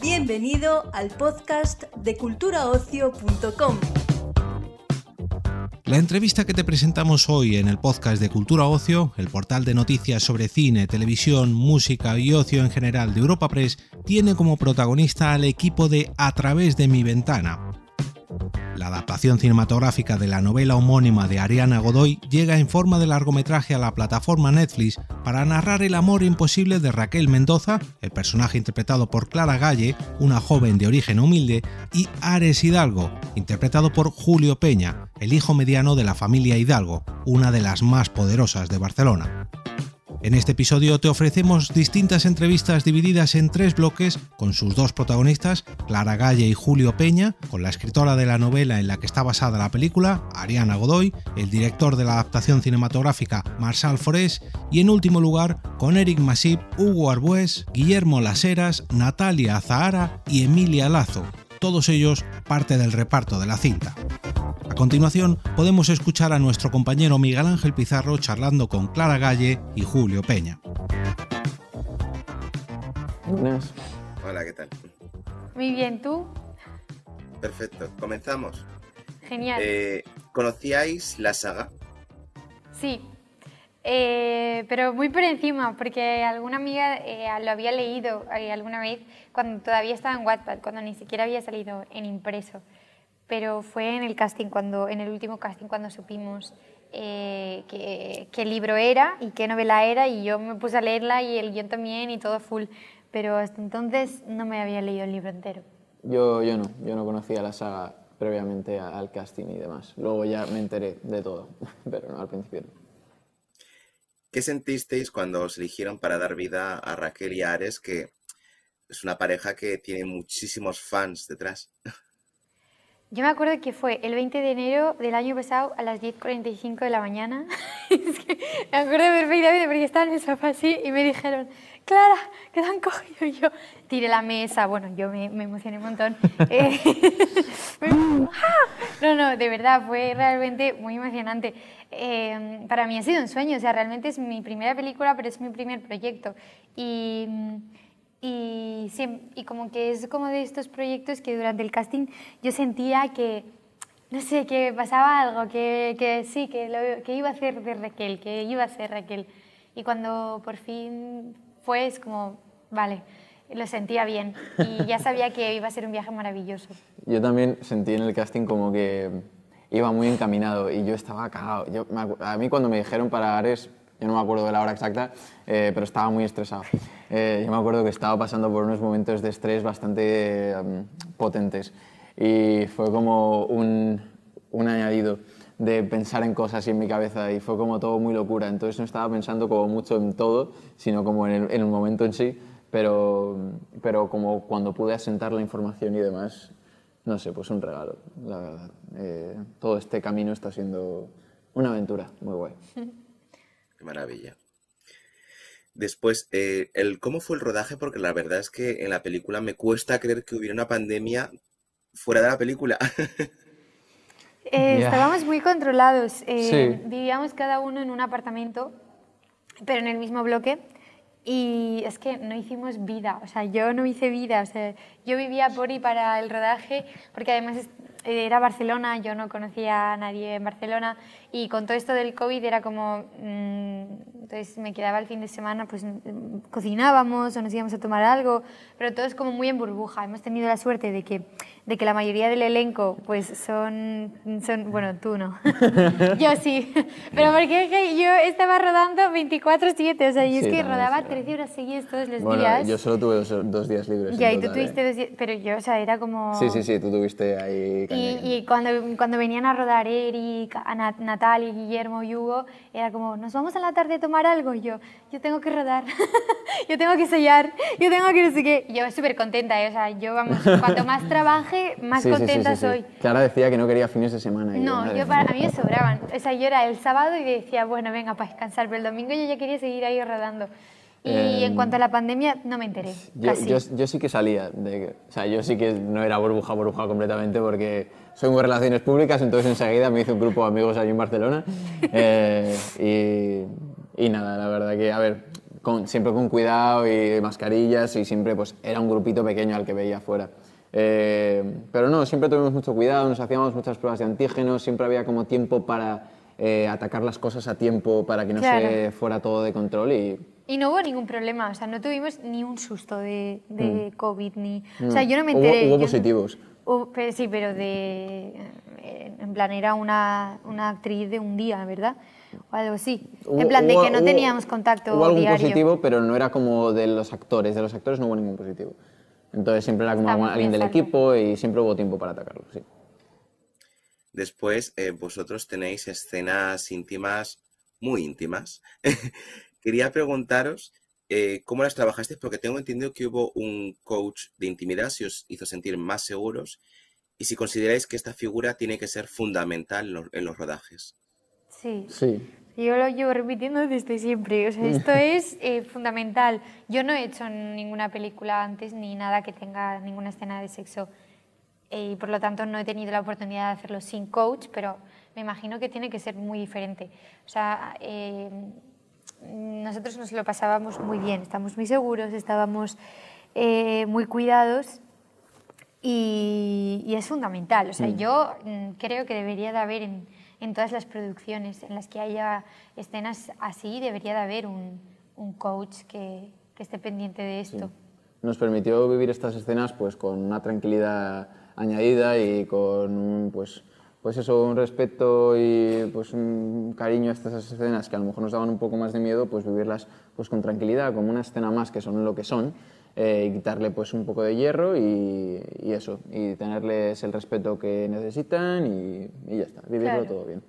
Bienvenido al podcast de culturaocio.com. La entrevista que te presentamos hoy en el podcast de Cultura Ocio, el portal de noticias sobre cine, televisión, música y ocio en general de Europa Press, tiene como protagonista al equipo de A través de mi ventana, adaptación cinematográfica de la novela homónima de Ariana Godoy llega en forma de largometraje a la plataforma Netflix para narrar el amor imposible de Raquel Mendoza, el personaje interpretado por Clara Galle, una joven de origen humilde, y Ares Hidalgo, interpretado por Julio Peña, el hijo mediano de la familia Hidalgo, una de las más poderosas de Barcelona. En este episodio te ofrecemos distintas entrevistas divididas en tres bloques con sus dos protagonistas, Clara Galle y Julio Peña, con la escritora de la novela en la que está basada la película, Ariana Godoy, el director de la adaptación cinematográfica, Marshall Forés, y en último lugar con Eric Masip, Hugo Arbués, Guillermo Laseras, Natalia Zahara y Emilia Lazo, todos ellos parte del reparto de la cinta. A continuación, podemos escuchar a nuestro compañero Miguel Ángel Pizarro charlando con Clara Galle y Julio Peña. Hola, ¿qué tal? Muy bien, ¿tú? Perfecto, comenzamos. Genial. Eh, ¿Conocíais la saga? Sí, eh, pero muy por encima, porque alguna amiga eh, lo había leído alguna vez cuando todavía estaba en Wattpad, cuando ni siquiera había salido en impreso pero fue en el casting, cuando, en el último casting, cuando supimos eh, qué, libro era y qué novela era, y yo me puse a leerla y el guion también y todo full, pero hasta entonces no me había leído el libro entero. Yo, yo no, yo no conocía la saga previamente al casting y demás. Luego ya me enteré de todo, pero no al principio. ¿Qué sentisteis cuando os eligieron para dar vida a Raquel y Ares, que es una pareja que tiene muchísimos fans detrás? Yo me acuerdo que fue el 20 de enero del año pasado a las 10.45 de la mañana. es que me acuerdo perfectamente porque estaba en el sofá así y me dijeron, Clara, que te han cogido. Y yo tiré la mesa, bueno, yo me, emocioné un montón. Eh, no, no, de verdad, fue realmente muy emocionante. Eh, para mí ha sido un sueño, o sea, realmente es mi primera película, pero es mi primer proyecto. Y y, y como que es como de estos proyectos que durante el casting yo sentía que, no sé, que pasaba algo, que, que sí, que, lo, que iba a ser de Raquel, que iba a ser Raquel. Y cuando por fin fue, es como, vale, lo sentía bien y ya sabía que iba a ser un viaje maravilloso. Yo también sentí en el casting como que iba muy encaminado y yo estaba cagado. Yo, a mí cuando me dijeron para Ares, yo no me acuerdo de la hora exacta, eh, pero estaba muy estresado. Eh, yo me acuerdo que estaba pasando por unos momentos de estrés bastante em, potentes y fue como un, un, añadido de pensar en cosas en mi cabeza y fue como todo muy locura. Entonces no estaba pensando como mucho en todo, sino como en el, en el momento en sí, pero, pero como cuando pude asentar la información y demás, no sé, pues un regalo, la verdad. Eh, todo este camino está siendo una aventura muy guay. Qué maravilla. Después, eh, el, ¿cómo fue el rodaje? Porque la verdad es que en la película me cuesta creer que hubiera una pandemia fuera de la película. Eh, estábamos muy controlados. Eh, vivíamos cada uno en un apartamento, pero en el mismo bloque. Y es que no hicimos vida, o sea, yo no hice vida, o sea, yo vivía por y para el rodaje, porque además era Barcelona, yo no conocía a nadie en Barcelona y con todo esto del COVID era como, mm, entonces me quedaba el fin de semana, pues mm, cocinábamos o nos íbamos a tomar algo, pero todo es como muy en burbuja. Hemos tenido la suerte de que, de que la mayoría del elenco pues son, son bueno, tú no, yo sí, pero porque yo estaba rodando 24/7, o sea, yo es que rodaba 13 horas seguidas todos los bueno, días. yo solo tuve dos, días libres. Ya, y tú tuviste ¿eh? dos días, pero yo, o sea, era como... Sí, sí, sí, tú tuviste ahí y, cuando, cuando venían a rodar Eric, a Natalia, Guillermo y Hugo, era como, ¿nos vamos a la tarde a tomar algo? Y yo, yo tengo que rodar, yo tengo que sellar, yo tengo que no sé qué. Y yo súper contenta, ¿eh? o sea, yo, vamos, cuanto más trabaje, más contenta soy. Clara decía que no quería fines de semana. No, yo, para, a mí me sobraban. O sea, yo era el sábado y decía, bueno, venga, para descansar, pero el domingo yo ya quería seguir ahí rodando. Y en em, cuanto a la pandemia, no me enteré. Yo, yo, yo, sí que salía. De, o sea, yo sí que no era burbuja, burbuja completamente porque soy muy relaciones públicas, entonces enseguida me hice un grupo de amigos allí en Barcelona. Eh, y, nada, la verdad que, a ver, siempre con cuidado y mascarillas y siempre pues era un grupito pequeño al que veía afuera. Eh, pero no, siempre tuvimos mucho cuidado, nos hacíamos muchas pruebas de antígenos, siempre había como tiempo para eh, atacar las cosas a tiempo para que no se fuera todo de control y... Y no hubo ningún problema, o sea, no tuvimos ni un susto de, de mm. COVID, ni... O sea, yo no me enteré... Hubo, positivos. sí, pero de... Eh, en plan, era una, una actriz de un día, ¿verdad? o algo así. en plan, de que no teníamos contacto Hubo algún diario. positivo, pero no era como de los actores. De los actores no hubo ningún positivo. Entonces siempre era como alguien del equipo y siempre hubo tiempo para atacarlo, sí. Después, eh, vosotros tenéis escenas íntimas, muy íntimas. Quería preguntaros eh, cómo las trabajasteis, porque tengo entendido que hubo un coach de intimidad si os hizo sentir más seguros y si consideráis que esta figura tiene que ser fundamental en los, rodajes. Sí. Sí. Yo lo llevo repitiendo desde siempre. O sea, esto es eh, fundamental. Yo no he hecho ninguna película antes ni nada que tenga ninguna escena de sexo y por lo tanto no he tenido la oportunidad de hacerlo sin coach, pero me imagino que tiene que ser muy diferente. O sea, eh, nosotros nos lo pasábamos muy bien, estamos muy seguros, estábamos eh, muy cuidados y, es fundamental. O sea, mm. yo mm, creo que debería de haber en, en, todas las producciones en las que haya escenas así, debería de haber un, un coach que, que, esté pendiente de esto. Nos permitió vivir estas escenas pues con una tranquilidad añadida y con pues, pues eso, un respeto y pues un cariño a estas escenas que a lo mejor nos daban un poco más de miedo, pues vivirlas pues con tranquilidad, como una escena más que son lo que son, eh, y quitarle pues un poco de hierro y, y, eso, y tenerles el respeto que necesitan y, y ya está, vivirlo todo bien.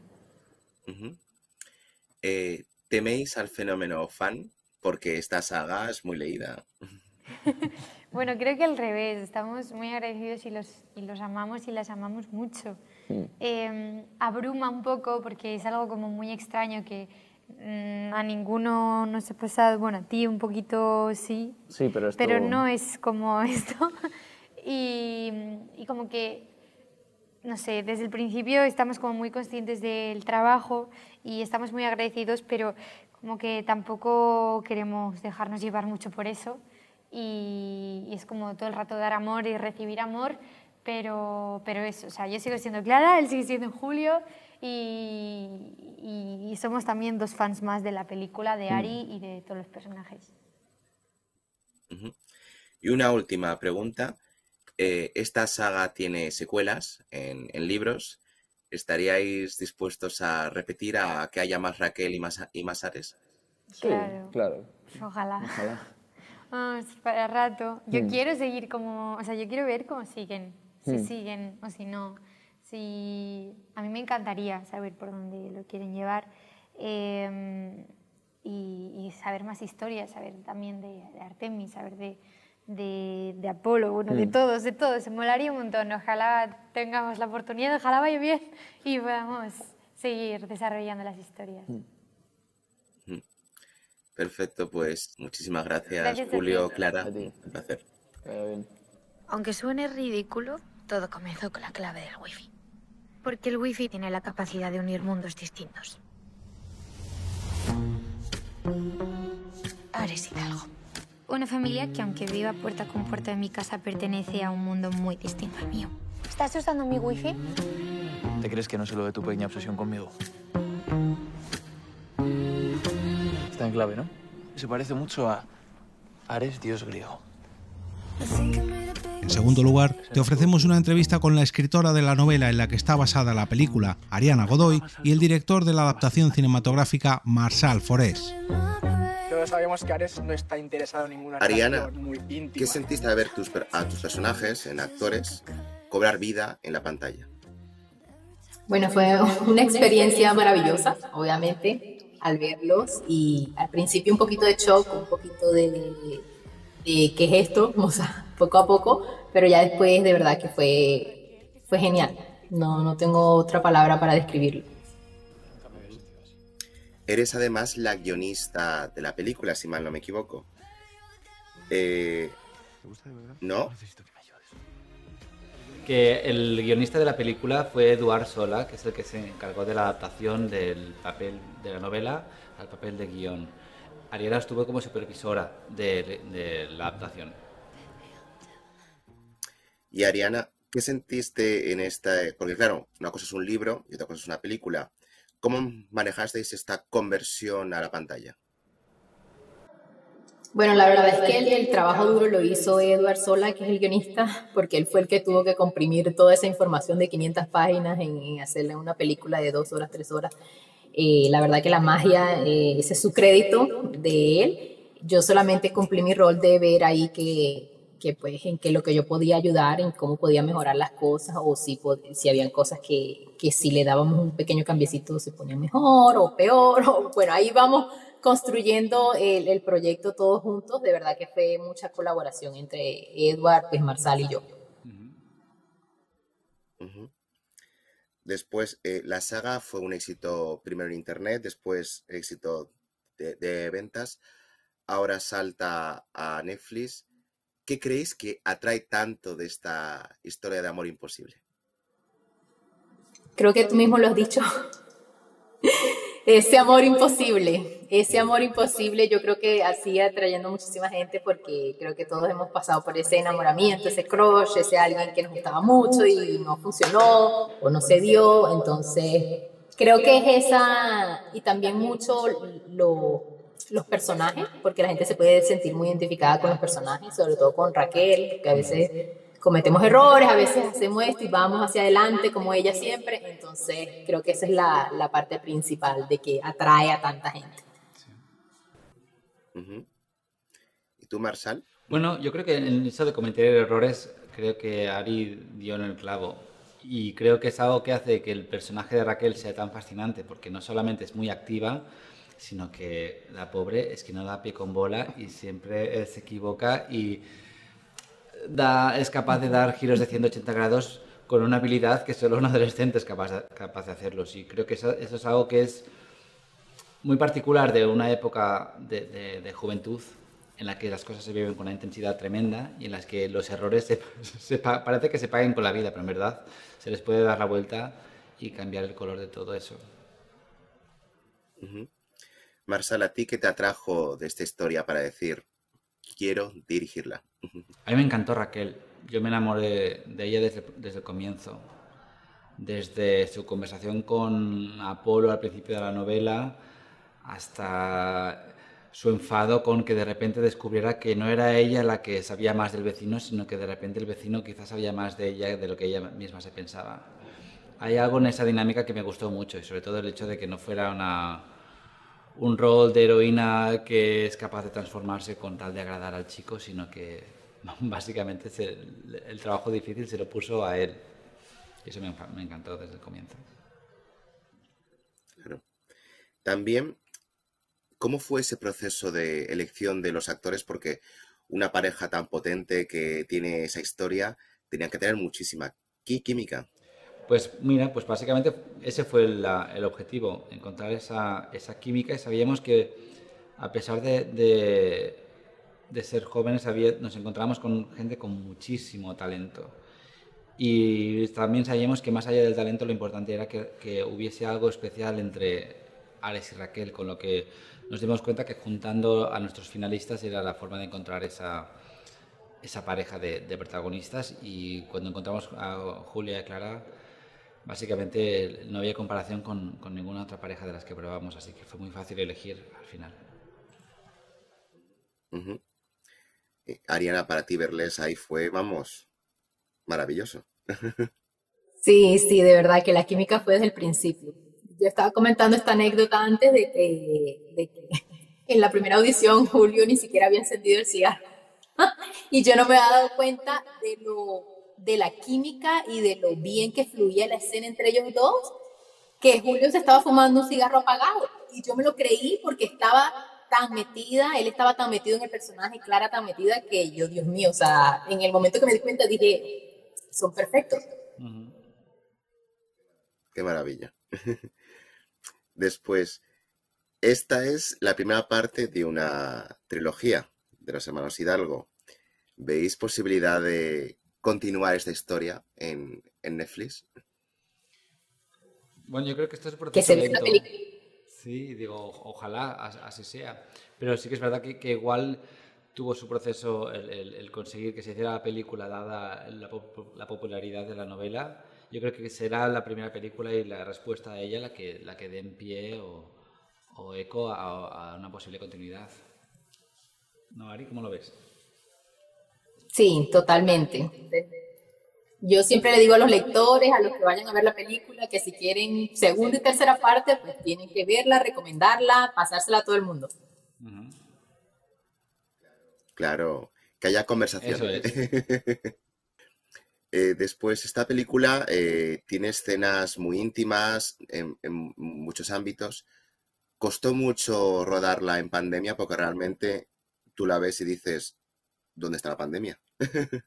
Eh, ¿Teméis al fenómeno fan? Porque esta saga es muy leída. Bueno, creo que al revés, estamos muy agradecidos y los, y los amamos y las amamos mucho. Em, abruma un poco porque es algo como muy extraño que mm, a ninguno nos ha pasado, bueno, a ti un poquito sí, sí pero, pero no es como esto. y, y como que, no sé, desde el principio estamos como muy conscientes del trabajo y estamos muy agradecidos, pero como que tampoco queremos dejarnos llevar mucho por eso y, es como todo el rato dar amor y recibir amor, pero, pero eso, o sea, yo sigo siendo Clara, él sigue siendo Julio y, y, somos también dos fans más de la película, de Ari mm. y de todos los personajes. Y una última pregunta. Eh, esta saga tiene secuelas en, en, libros. ¿Estaríais dispuestos a repetir a que haya más Raquel y más, y más Ares? Sí, claro. Ojalá. Ojalá. Ah, para rato. Yo mm. quiero seguir como, o sea, yo quiero ver cómo siguen, si mm. siguen o si no. Si, a mí me encantaría saber por dónde lo quieren llevar em, y, saber más historias, saber también de, Artemis, saber de, de, de Apolo, bueno, de mm. todos, de todos. Se molaría un montón. Ojalá tengamos la oportunidad, ojalá vaya bien y podamos seguir desarrollando las historias. Perfecto, pues muchísimas gracias, Julio, Clara. Un placer. Aunque suene ridículo, todo comenzó con la clave del wifi. Porque el wifi tiene la capacidad de unir mundos distintos. Ares Hidalgo. Una familia que aunque viva puerta con puerta de mi casa pertenece a un mundo muy distinto al mío. ¿Estás usando mi wifi? ¿Te crees que no sé lo de tu pequeña obsesión conmigo? Está en clave, ¿no? Se parece mucho a Ares, dios griego. En segundo lugar, te ofrecemos una entrevista con la escritora de la novela en la que está basada la película, Ariana Godoy, y el director de la adaptación cinematográfica, Marshall Forés. Todos sabemos que Ares no está interesado en ninguna Ariana, ¿qué sentiste de ver tus, a tus personajes, en actores, cobrar vida en la pantalla? Bueno, fue una experiencia maravillosa, obviamente al verlos y al principio un poquito de shock, un poquito de, qué es esto, o sea, poco a poco, pero ya después de verdad que fue, fue genial. No, no tengo otra palabra para describirlo. Eres además la guionista de la película, si mal no me equivoco. Eh, ¿No? que el guionista de la película fue Eduard Sola, que es el que se encargó de la adaptación del papel de la novela al papel de guion. Ariana estuvo como supervisora de, la adaptación. Y Ariana, ¿qué sentiste en esta? Porque claro, una cosa es un libro y otra cosa es una película. ¿Cómo manejasteis esta conversión a la pantalla? Bueno, la verdad es que el, trabajo duro lo hizo Edward Sola, que es el guionista, porque él fue el que tuvo que comprimir toda esa información de 500 páginas en, hacerle una película de dos horas, tres horas. Eh, la verdad que la magia, eh, ese es su crédito de él. Yo solamente cumplí mi rol de ver ahí que, que pues en qué lo que yo podía ayudar, en cómo podía mejorar las cosas o si, si habían cosas que, que si le dábamos un pequeño cambiecito se ponía mejor o peor. O, bueno, ahí vamos construyendo el, el, proyecto todos juntos. De verdad que fue mucha colaboración entre Edward, pues Marsal y yo. Después, eh, la saga fue un éxito primero en Internet, después éxito de, ventas. Ahora salta a Netflix. ¿Qué creéis que atrae tanto de esta historia de amor imposible? Creo que tú mismo lo has dicho. Ese amor imposible, ese amor imposible yo creo que así atrayendo muchísima gente porque creo que todos hemos pasado por ese enamoramiento, ese crush, ese alguien que nos gustaba mucho y no funcionó o no se dio. Entonces, creo que es esa y también mucho los personajes, porque la gente se puede sentir muy identificada con los personajes, sobre todo con Raquel, que a veces cometemos errores, a veces hacemos esto y vamos hacia adelante como ella siempre. Entonces, creo que esa es la, la parte principal de que atrae a tanta gente. ¿Y tú, Marsal? Bueno, yo creo que en eso de cometer errores, creo que Ari dio en el clavo. Y creo que es algo que hace que el personaje de Raquel sea tan fascinante, porque no solamente es muy activa, sino que la pobre es que no da pie con bola y siempre se equivoca y es capaz de dar giros de 180 grados con una habilidad que solo un adolescente es capaz de, capaz de hacerlo. Y creo que eso, es algo que es muy particular de una época de, juventud en la que las cosas se viven con una intensidad tremenda y en las que los errores se, parece que se paguen con la vida, pero en verdad se les puede dar la vuelta y cambiar el color de todo eso. Marsal, ¿a ti qué te atrajo de esta historia para decir, quiero dirigirla? A mí me encantó Raquel. Yo me enamoré de ella desde, desde el comienzo. Desde su conversación con Apolo al principio de la novela hasta su enfado con que de repente descubriera que no era ella la que sabía más del vecino, sino que de repente el vecino quizás sabía más de ella de lo que ella misma se pensaba. Hay algo en esa dinámica que me gustó mucho y sobre todo el hecho de que no fuera una, un rol de heroína que es capaz de transformarse con tal de agradar al chico, sino que básicamente el, trabajo difícil se lo puso a él. Y eso me, me encantó desde el comienzo. Claro. También, ¿cómo fue ese proceso de elección de los actores? Porque una pareja tan potente que tiene esa historia tenía que tener muchísima química. Pues mira, pues básicamente ese fue el, objetivo, encontrar esa, química y sabíamos que a pesar de, ser jóvenes nos encontramos con gente con muchísimo talento. Y también sabíamos que más allá del talento lo importante era que, hubiese algo especial entre Alex y Raquel, con lo que nos dimos cuenta que juntando a nuestros finalistas era la forma de encontrar esa, esa pareja de, de protagonistas y cuando encontramos a Julia y a Clara básicamente no había comparación con, ninguna otra pareja de las que probamos, así que fue muy fácil elegir al final. Eh, Ariana, para ti verles ahí fue, vamos, maravilloso. sí, sí, de verdad que la química fue desde el principio. Yo estaba comentando esta anécdota antes de que, de que en la primera audición Julio ni siquiera había encendido el cigarro. y yo no me había dado cuenta de lo de la química y de lo bien que fluía la escena entre ellos dos, que Julio se estaba fumando un cigarro apagado. Y yo me lo creí porque estaba tan metida, él estaba tan metido en el personaje, Clara tan metida, que yo, Dios mío, o sea, en el momento que me di cuenta dije, son perfectos. Qué maravilla. Después, esta es la primera parte de una trilogía de los hermanos Hidalgo. ¿Veis posibilidad de continuar esta historia en, Netflix? Bueno, yo creo que esto es un proceso lento. Sí, digo, ojalá así sea. Pero sí que es verdad que, que igual tuvo su proceso el, conseguir que se hiciera la película dada la, la, popularidad de la novela. Yo creo que será la primera película y la respuesta a ella la que, la que dé en pie o, o eco a, a, una posible continuidad. ¿No, Ari? ¿Cómo lo ves? Sí, totalmente. Yo siempre le digo a los lectores, a los que vayan a ver la película, que si quieren segunda y tercera parte, pues tienen que verla, recomendarla, pasársela a todo el mundo. Claro, que haya conversación. Eh, después, esta película eh, tiene escenas muy íntimas en, muchos ámbitos. Costó mucho rodarla en pandemia porque realmente tú la ves y dices, ¿dónde está la pandemia?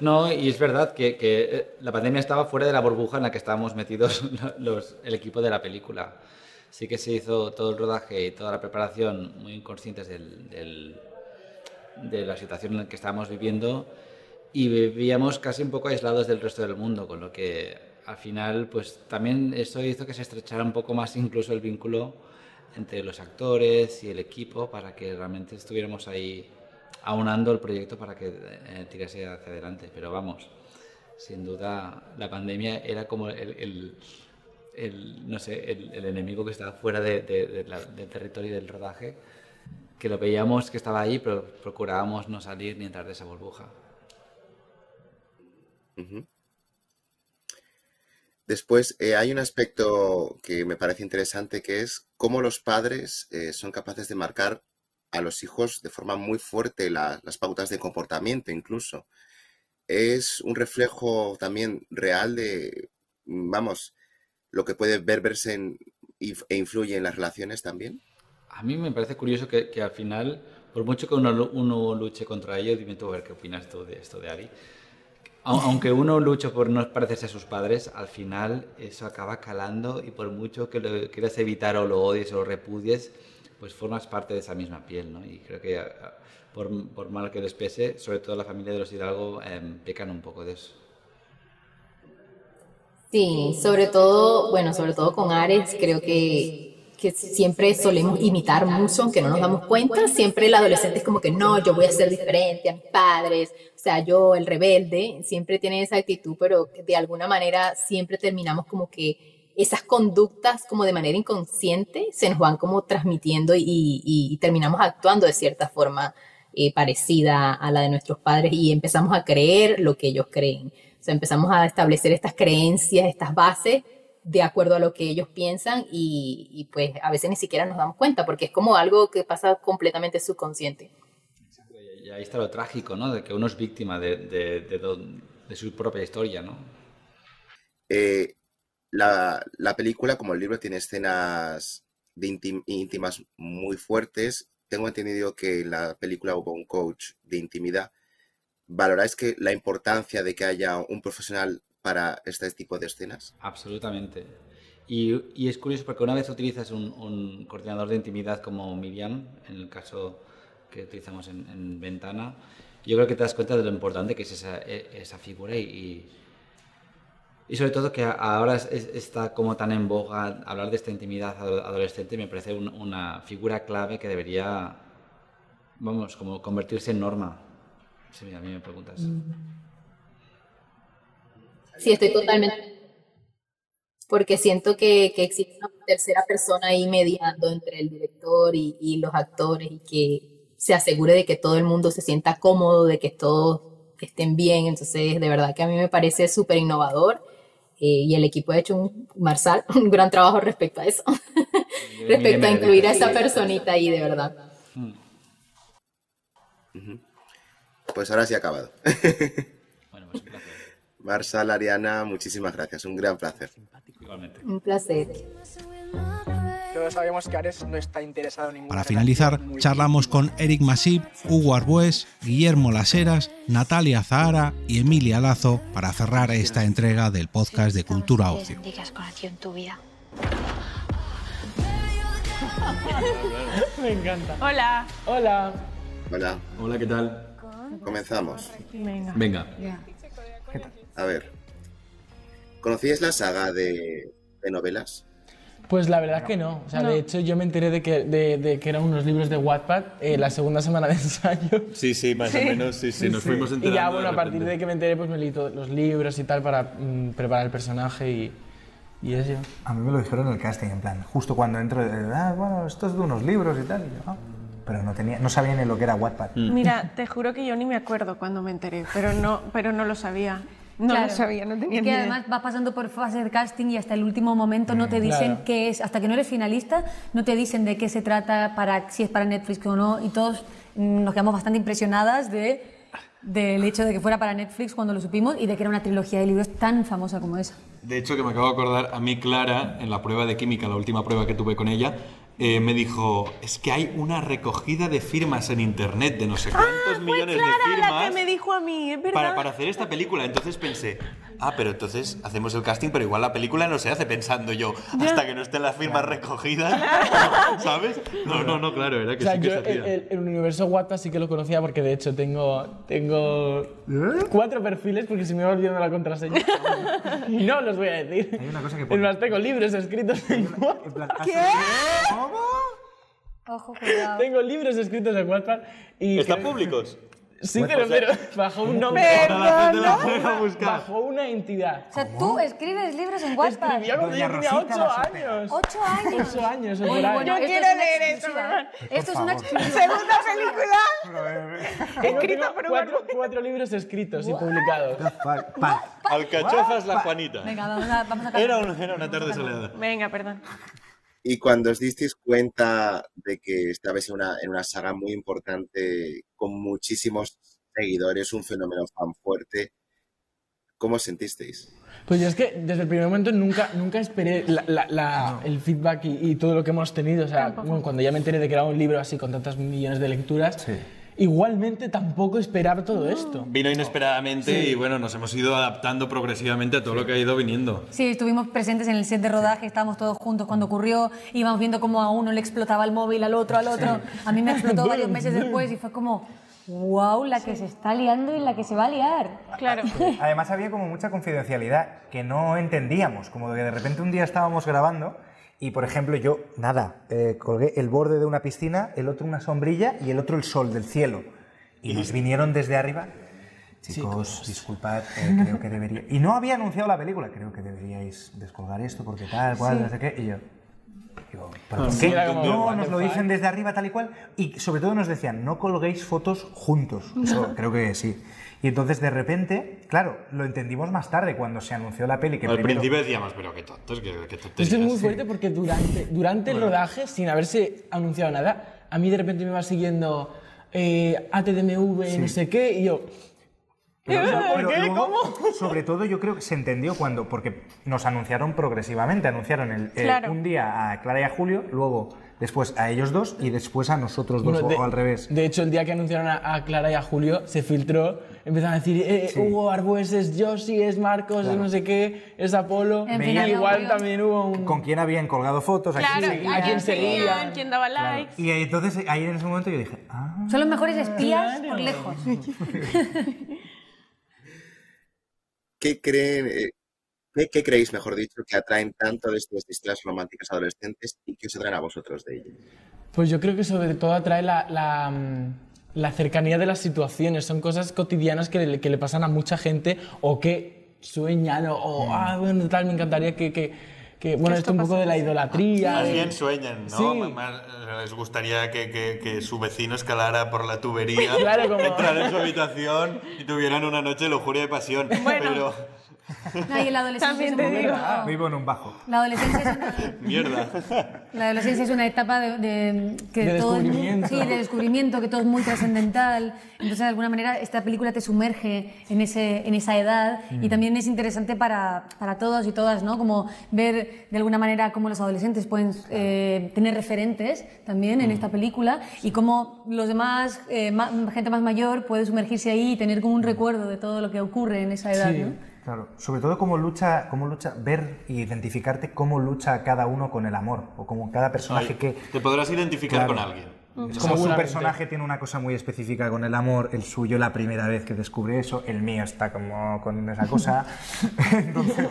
No, y es verdad que, eh, la pandemia estaba fuera de la burbuja en la que estábamos metidos el equipo de la película. Sí que se hizo todo el rodaje y toda la preparación muy inconscientes de la situación en la que estábamos viviendo y vivíamos casi un poco aislados del resto del mundo, con lo que al final pues también eso hizo que se estrechara un poco más incluso el vínculo entre los actores y el equipo para que realmente estuviéramos ahí aunando el proyecto para que eh, tirase hacia adelante. Pero vamos, sin duda la pandemia era como el, el, no sé, el, enemigo que estaba fuera de, del territorio del rodaje que lo veíamos que estaba ahí, pero procurábamos no salir ni entrar de esa burbuja. Después, eh, hay un aspecto que me parece interesante, que es cómo los padres eh, son capaces de marcar a los hijos de forma muy fuerte las pautas de comportamiento incluso. Es un reflejo también real de, vamos, lo que puede ver, verse en, e influye en las relaciones también. A mí me parece curioso que, al final, por mucho que uno, uno, luche contra ello, dime tú a ver qué opinas tú de esto de Ari, aunque uno luche por no parecerse a sus padres, al final eso acaba calando y por mucho que lo quieras evitar o lo odies o lo repudies, pues formas parte de esa misma piel, ¿no? Y creo que por, por mal que les pese, sobre todo la familia de los Hidalgo em, pecan un poco de eso. Sí, sobre todo, bueno, sobre todo con Ares, creo que que siempre solemos imitar mucho, aunque no nos damos cuenta, siempre el adolescente es como que no, yo voy a ser diferente a mis padres, o sea, yo el rebelde, siempre tiene esa actitud, pero de alguna manera siempre terminamos como que esas conductas como de manera inconsciente se nos van como transmitiendo y, terminamos actuando de cierta forma eh, parecida a la de nuestros padres y empezamos a creer lo que ellos creen. O sea, empezamos a establecer estas creencias, estas bases de acuerdo a lo que ellos piensan y, pues a veces ni siquiera nos damos cuenta porque es como algo que pasa completamente subconsciente. Y ahí está lo trágico, ¿no? De que uno es víctima de, de, su propia historia, ¿no? Eh, la, la, película, como el libro, tiene escenas de íntimas muy fuertes. Tengo entendido que en la película hubo un coach de intimidad. ¿Valoráis que la importancia de que haya un profesional para este tipo de escenas? Absolutamente. Y, es curioso porque una vez utilizas un, coordinador de intimidad como Miriam, en el caso que utilizamos en, Ventana, yo creo que te das cuenta de lo importante que es esa, e, figura y, y, sobre todo que ahora está como tan en boga hablar de esta intimidad adolescente, me parece una figura clave que debería, vamos, como convertirse en norma. Si a mí me preguntas. Mm. Sí, estoy totalmente. Porque siento que, que, existe una tercera persona ahí mediando entre el director y, y, los actores y que se asegure de que todo el mundo se sienta cómodo, de que todos estén bien. Entonces, de verdad que a mí me parece súper innovador. Eh, y el equipo ha hecho un, Marsal, un gran trabajo respecto a eso. respecto a incluir a esa personita ahí, de verdad. Pues ahora sí ha acabado. bueno, pues Marsal, Ariana, muchísimas gracias, un gran placer. Un placer. Todos sabemos que Ares no está interesado en Para finalizar, charlamos con Eric Masip, Hugo Arbues, Guillermo Laseras, Natalia Zahara y Emilia Lazo para cerrar esta entrega del podcast de Cultura Ocio. Me encanta. Hola. Hola. Hola. Hola, ¿qué tal? Comenzamos. Venga. Venga. A ver. ¿Conocíais la saga de, de novelas? Pues la verdad que no. O sea, de hecho, yo me enteré de que, de, de que eran unos libros de Wattpad eh, la segunda semana de ensayo. Sí, sí, más o menos, sí, sí, nos fuimos Y enterando. ya, bueno, de a partir de que me enteré, pues me leí todos los libros y tal para mm, preparar el personaje y, y eso. A mí me lo dijeron en el casting, en plan, justo cuando entro, eh, ah, bueno, esto es de unos libros y tal. y yo, ah, pero no, tenía, no sabía ni lo que era Wattpad. Mira, te juro que yo ni me acuerdo cuando me enteré, pero no, pero no lo sabía. No Claro. lo sabía, no tenía Es ni que idea. además vas pasando por fases de casting y hasta el último momento no te dicen Claro. qué es, hasta que no eres finalista, no te dicen de qué se trata, para si es para Netflix o no, y todos nos quedamos bastante impresionadas de del hecho de que fuera para Netflix cuando lo supimos y de que era una trilogía de libros tan famosa como esa. De hecho, que me acabo de acordar, a mí Clara, en la prueba de química, la última prueba que tuve con ella, eh, me dijo, es que hay una recogida de firmas en internet de no sé cuántos millones de Clara la firmas que me dijo a mí, es verdad. para, para hacer esta película. Entonces pensé, ah, pero entonces hacemos el casting, pero igual la película no se hace pensando yo, hasta que no estén las firmas recogidas, ¿sabes? No, no, no, claro, era O que sea, sí que yo se el, hacía. el- el universo Wattpad sí que lo conocía porque de hecho tengo, tengo cuatro perfiles porque se me va olvidando la contraseña. y no los voy a decir. Hay una cosa que Es más, tengo libros escritos en Wattpad. ¿Qué? Ojo, cuidado. Tengo libros escritos en Wattpad y... ¿Están creo- públicos? Sí, Pues, pero, o sea, pero bajo un nombre. Ahora la gente la puede ir a buscar. Bajo una entidad. O sea, tú escribes libros en Wattpad. Escribía cuando yo tenía ocho años. ¿Ocho años? Ocho años, o Oye, bueno, Yo quiero es una leer. ¿eh? Esto es una exclusiva. Segunda película. Escrita por cuatro, cuatro libros escritos y publicados. Alcachofas la Juanita. Venga, vamos a, vamos a Era, un- era una tarde soleada. Venga, perdón. Y cuando os disteis cuenta de que estabais en una, en una saga muy importante, con muchísimos seguidores, un fenómeno tan fuerte, ¿cómo os sentisteis? Pues yo es que desde el primer momento nunca, nunca esperé la- la- la- el feedback y, y todo lo que hemos tenido. O sea, bueno, cuando ya me enteré de que era un libro así con tantas millones de lecturas, igualmente tampoco esperaba todo esto. Vino inesperadamente Sí. y bueno, nos hemos ido adaptando progresivamente a todo lo que ha ido viniendo. Sí, estuvimos presentes en el set de rodaje, estábamos todos juntos cuando ocurrió, íbamos viendo cómo a uno le explotaba el móvil, al otro, al otro. A mí me explotó varios meses después y fue como, wow, la que se está liando y la que se va a liar. Claro. Además había como mucha confidencialidad que no entendíamos, como que de repente un día estábamos grabando y por ejemplo yo, nada, eh, colgué el borde de una piscina, el otro una sombrilla y el otro el sol del cielo. Y nos vinieron desde arriba. Chicos, disculpad, eh, creo que debería... Y no había anunciado la película, creo que deberíais descolgar esto porque tal, cual, Sí. no sé qué. Y yo, digo, ¿pero Ah, por qué? No, nos the lo dicen desde arriba tal y cual. Y sobre todo nos decían, no colguéis fotos juntos. Eso creo que sí. Y entonces de repente, claro, lo entendimos más tarde cuando se anunció la peli. Que Al primero- principio decíamos, pero qué tontos, qué. Esto es muy fuerte porque durante, durante el rodaje, sin haberse anunciado nada, a mí de repente me va siguiendo eh, ATDMV, no sé qué, y yo... Pero, ¿Por pero qué? luego, ¿Cómo? Sobre todo yo creo que se entendió cuando, porque nos anunciaron progresivamente, anunciaron el, eh, Claro. un día a Clara y a Julio, luego después a ellos dos y después a nosotros dos, Bueno, o- de, o al revés. De hecho, el día que anunciaron a, a Clara y a Julio, se filtró, empezaron a decir, eh, Sí. Hugo Arbues es Josie, es Marcos, es Claro. no sé qué, es Apolo. En Y fin, había igual también hubo un... Con quién habían colgado fotos, a quién Claro, seguían. a quién seguían. quién daba Claro. likes. Y entonces ahí en ese momento yo dije, ah, Son los mejores espías por lejos. ¿Qué creen, eh, qué, qué creéis, mejor dicho, que atraen tanto de estas historias románticas adolescentes y que os atraen a vosotros de ello? Pues yo creo que sobre todo atrae la, la, mm, la cercanía de las situaciones. Son cosas cotidianas que le, que le pasan a mucha gente o que sueñan o, o, ah, bueno, tal, me encantaría que... que, que- bueno, esto un poco de la idolatría. Más de- bien sueñan, ¿no? Sí. Más- les gustaría que, que- que su vecino escalara por la tubería, Claro, como- entrara en su habitación y tuvieran una noche de lujuria y pasión. Pero, No, y en la adolescencia También es un te momento- digo. ah, vivo en un bajo. La adolescencia es una, mierda. la adolescencia es una etapa de, de- que De todo es muy- descubrimiento. sí, de descubrimiento, que todo es muy trascendental. Entonces, de alguna manera, esta película te sumerge en, ese, en esa edad y también es interesante para, para todos y todas, ¿no? Como ver de alguna manera cómo los adolescentes pueden eh, tener referentes también en esta película y cómo los demás, eh, ma- gente más mayor, puede sumergirse ahí y tener como un recuerdo de todo lo que ocurre en esa edad, Sí. ¿no? Claro, sobre todo cómo lucha, cómo lucha, ver y identificarte cómo lucha cada uno con el amor, o como cada personaje Ay, que... Te podrás identificar Claro. con alguien. Es como su personaje tiene una cosa muy específica con el amor, el suyo la primera vez que descubre eso, el mío está como con esa cosa. entonces,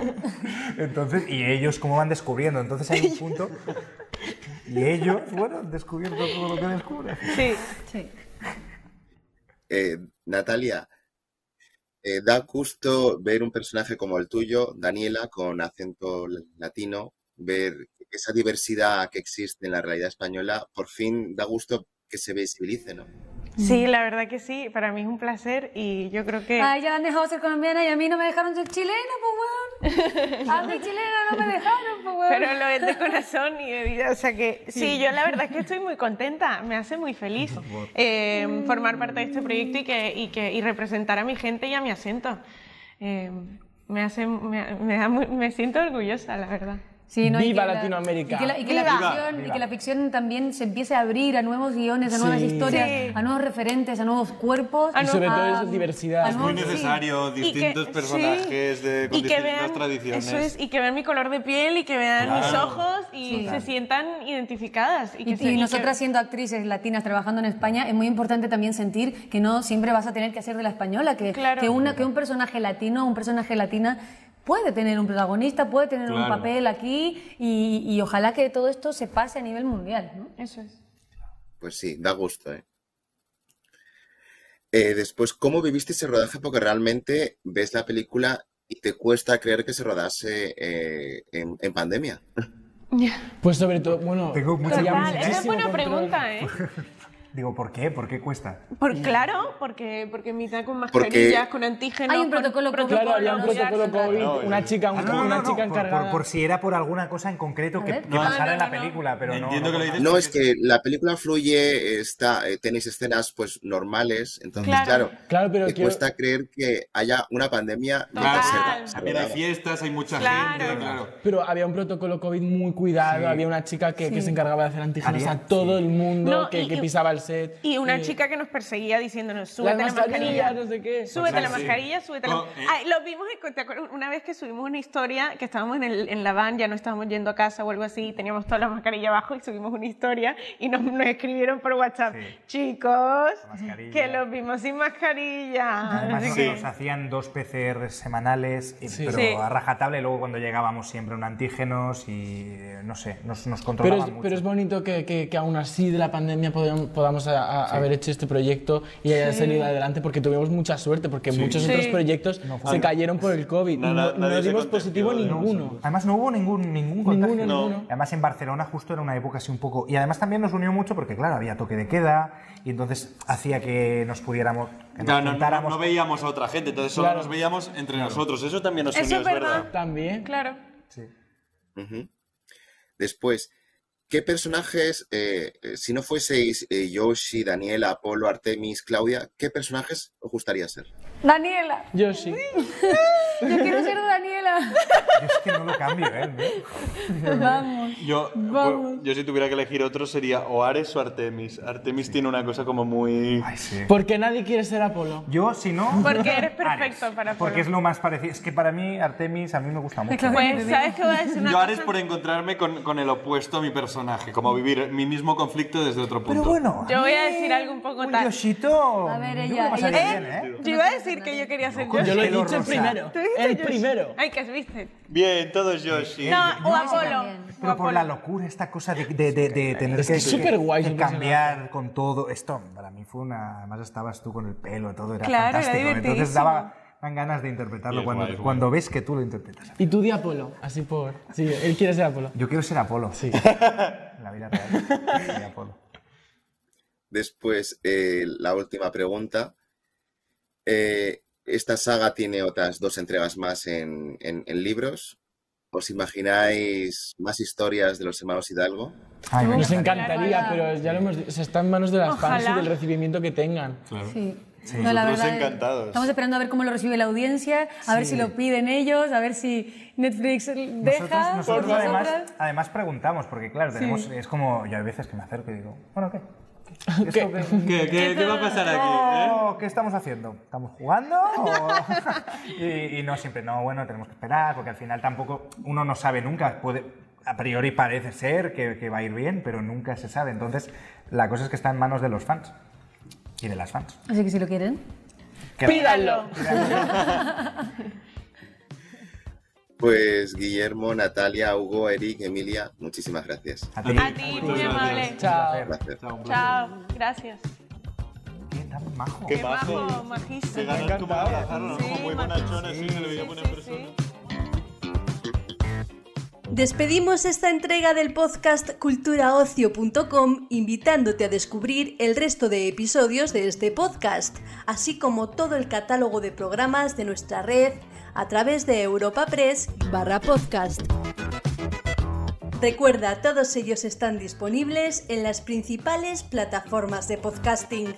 entonces, y ellos cómo van descubriendo. Entonces hay un punto. Y ellos, bueno, descubriendo todo lo que descubren. Sí, sí. Eh, Natalia, eh, da gusto ver un personaje como el tuyo, Daniela, con acento latino, ver esa diversidad que existe en la realidad española, por fin da gusto que se visibilice, ¿no? Sí, la verdad que sí, para mí es un placer y yo creo que... A ella la han dejado ser colombiana y a mí no me dejaron ser chilena, pues weón. A mí chilena no me dejaron, pues weón. Pero lo es de corazón y de vida, o sea que sí, yo la verdad es que estoy muy contenta, me hace muy feliz eh, formar parte de este proyecto y, que, y, que, y representar a mi gente y a mi acento. Eh, me, hace, me, me, da muy- me siento orgullosa, la verdad. Sí, ¿no? Y Viva la- Latinoamérica. Y que, la, y que la Viva. ficción, y que la ficción también se empiece a abrir a nuevos guiones, a nuevas Sí. historias, Sí. a nuevos referentes, a nuevos cuerpos. Y sobre todo eso, diversidad. Es Muy sí. necesario, que- distintos sí. personajes de, con y que distintas vean, tradiciones. Eso es, y que vean mi color de piel y que vean mis ojos y Sí. se sientan identificadas. Y, que Y, se- y y que- nosotras siendo actrices latinas trabajando en España, es muy importante también sentir que no siempre vas a tener que hacer de la española, que, Claro. que, una, que un personaje latino, un personaje latina puede tener un protagonista, puede tener un papel aquí y, y ojalá que todo esto se pase a nivel mundial. ¿no? Eso es. Pues sí, da gusto, ¿eh? Eh, después, ¿cómo viviste ese rodaje? Porque realmente ves la película y te cuesta creer que se rodase eh, en, en pandemia. Pues sobre todo, bueno, Tengo mucha había Total, esa es buena control. pregunta, ¿eh? Digo, ¿por qué? ¿Por qué cuesta? Por, claro, porque, porque mitad con Porque- mascarillas, con antígenos. Hay un protocolo COVID. Claro, había un protocolo claro. COVID, No, una chica, un- Ah, no, no, una no, chica por- por, encargada. por si era por alguna cosa en concreto que, pasara no, en la película, pero no. Entiendo que lo dices No, porque- es que la película fluye, está, eh, tenéis escenas pues normales, entonces Claro. claro, Claro, pero te quiero- cuesta creer que haya una pandemia Total. mientras se- se También hay fiestas, hay mucha Claro. gente, claro. Pero había un protocolo COVID muy cuidado, Sí. había una chica que, que se encargaba de hacer antígenos a todo el mundo, que, pisaba el set. Y una Eh, chica que nos perseguía diciéndonos, súbete la mascarilla, mascarilla. no sé qué. Súbete la Sí. mascarilla, súbete la eh. Ay, Lo vimos en- ¿te acuerdas? una vez que subimos una historia, que estábamos en, el- en la van, ya no estábamos yendo a casa o algo así, y teníamos toda la mascarilla abajo y subimos una historia y nos, nos escribieron por WhatsApp, chicos, mascarilla. que los vimos sin mascarilla. Además, Así nos, hacían dos PCR semanales, Sí. pero Sí. a rajatabla, y luego cuando llegábamos siempre un antígenos y eh, no sé, nos, nos Pero controlaban es, mucho. pero es bonito que, que- que aún así de la pandemia podamos, a- a- haber hecho este proyecto y haya salido adelante porque tuvimos mucha suerte, porque muchos Sí. otros proyectos se cayeron por el COVID. No, no se dimos positivo ¿no? ninguno. Además no hubo ningún, ningún contagio. Ninguno, No. ninguno. Además en Barcelona justo era una época así un poco... Y además también nos unió mucho porque claro, había toque de queda y entonces hacía que nos pudiéramos... Que nos Claro, no, no- no veíamos a otra gente, entonces solo Claro. nos veíamos entre nosotros. Eso también nos Eso unió, es es verdad. verdad. También. Claro. Ujú. Después, ¿qué personajes, eh, eh, si no fueseis eh, Yoshi, Daniela, Apolo, Artemis, Claudia, qué personajes os gustaría ser? Daniela, Yo sí. yo quiero ser Daniela. Yo es que no lo cambio, ¿eh? Vamos. Yo, Vamos. yo si tuviera que elegir otro sería o Ares o Artemis. Artemis tiene una cosa como muy... Ay, sí. Porque nadie quiere ser Apolo. Yo, si no... Porque eres perfecto Ares, para Porque es lo más parecido. Es que para mí, Artemis, a mí me gusta mucho. Pues, ¿sabes qué voy a decir? Una Yo Ares cosa? por encontrarme con, con el opuesto a mi personaje, como vivir mi mismo conflicto desde otro punto. Pero bueno... Yo voy a decir algo un poco un tal. Yoshito... A ver, yo ella- ella- bien, ¿eh? Yo iba a decir que yo quería ser Con Yoshi. Yo lo he dicho primero. ¿Tú viste El Yoshi? primero. Ay, ¿qué has visto? Bien, todos Yoshi. No, o Apolo. O Pero por Apolo. la locura, esta cosa de, de, de, de tener Es que, que es superguay de su cambiar con todo. Esto para mí fue una. Además, estabas tú con el pelo, todo era Claro, era fantástico. Entonces divertidísimo. daba dan ganas de interpretarlo Es cuando, guay, es guay. cuando ves que tú lo interpretas. Y tú di Apolo, así por... Sí, él quiere ser Apolo. Yo quiero ser Apolo. Sí. En la vida real. Soy Apolo. Después, eh, la última pregunta. Eh, esta saga tiene otras dos entregas más en, en- en libros. ¿Os imagináis más historias de los hermanos Hidalgo? Ay, Nos encantaría. pero ya lo hemos dicho, o sea, está en manos de las fans y del recibimiento que tengan. Sí. Sí. No, la Nosotros verdad, encantados. Estamos esperando a ver cómo lo recibe la audiencia, a ver si lo piden ellos, a ver si Netflix Nosotros, deja. nosotros por además, además preguntamos, porque claro, tenemos, es como, yo hay veces que me acerco y digo, bueno, ¿qué? ¿Esto ¿Qué? qué? ¿Qué, qué- qué va a pasar aquí? eh? ¿Qué estamos haciendo? ¿Estamos jugando? o- y, y no siempre, no, bueno, tenemos que esperar, porque al final tampoco uno no sabe nunca. Puede, a priori parece ser que, que va a ir bien, pero nunca se sabe. Entonces, la cosa es que está en manos de los fans y de las fans. Así que si lo quieren. Que- Pídanlo. Pues Guillermo, Natalia, Hugo, Eric, Emilia, muchísimas gracias. A A ti, muy amable. Chao. Gracias. Chao, gracias. Qué tan majo. Qué Qué majo. majo, majísimo. ¿no? Sí, Como muy bonachón así, se le veía buena persona. Despedimos esta entrega del podcast culturaocio.com invitándote a descubrir el resto de episodios de este podcast, así como todo el catálogo de programas de nuestra red a través de Europa Press barra podcast. Recuerda, todos ellos están disponibles en las principales plataformas de podcasting.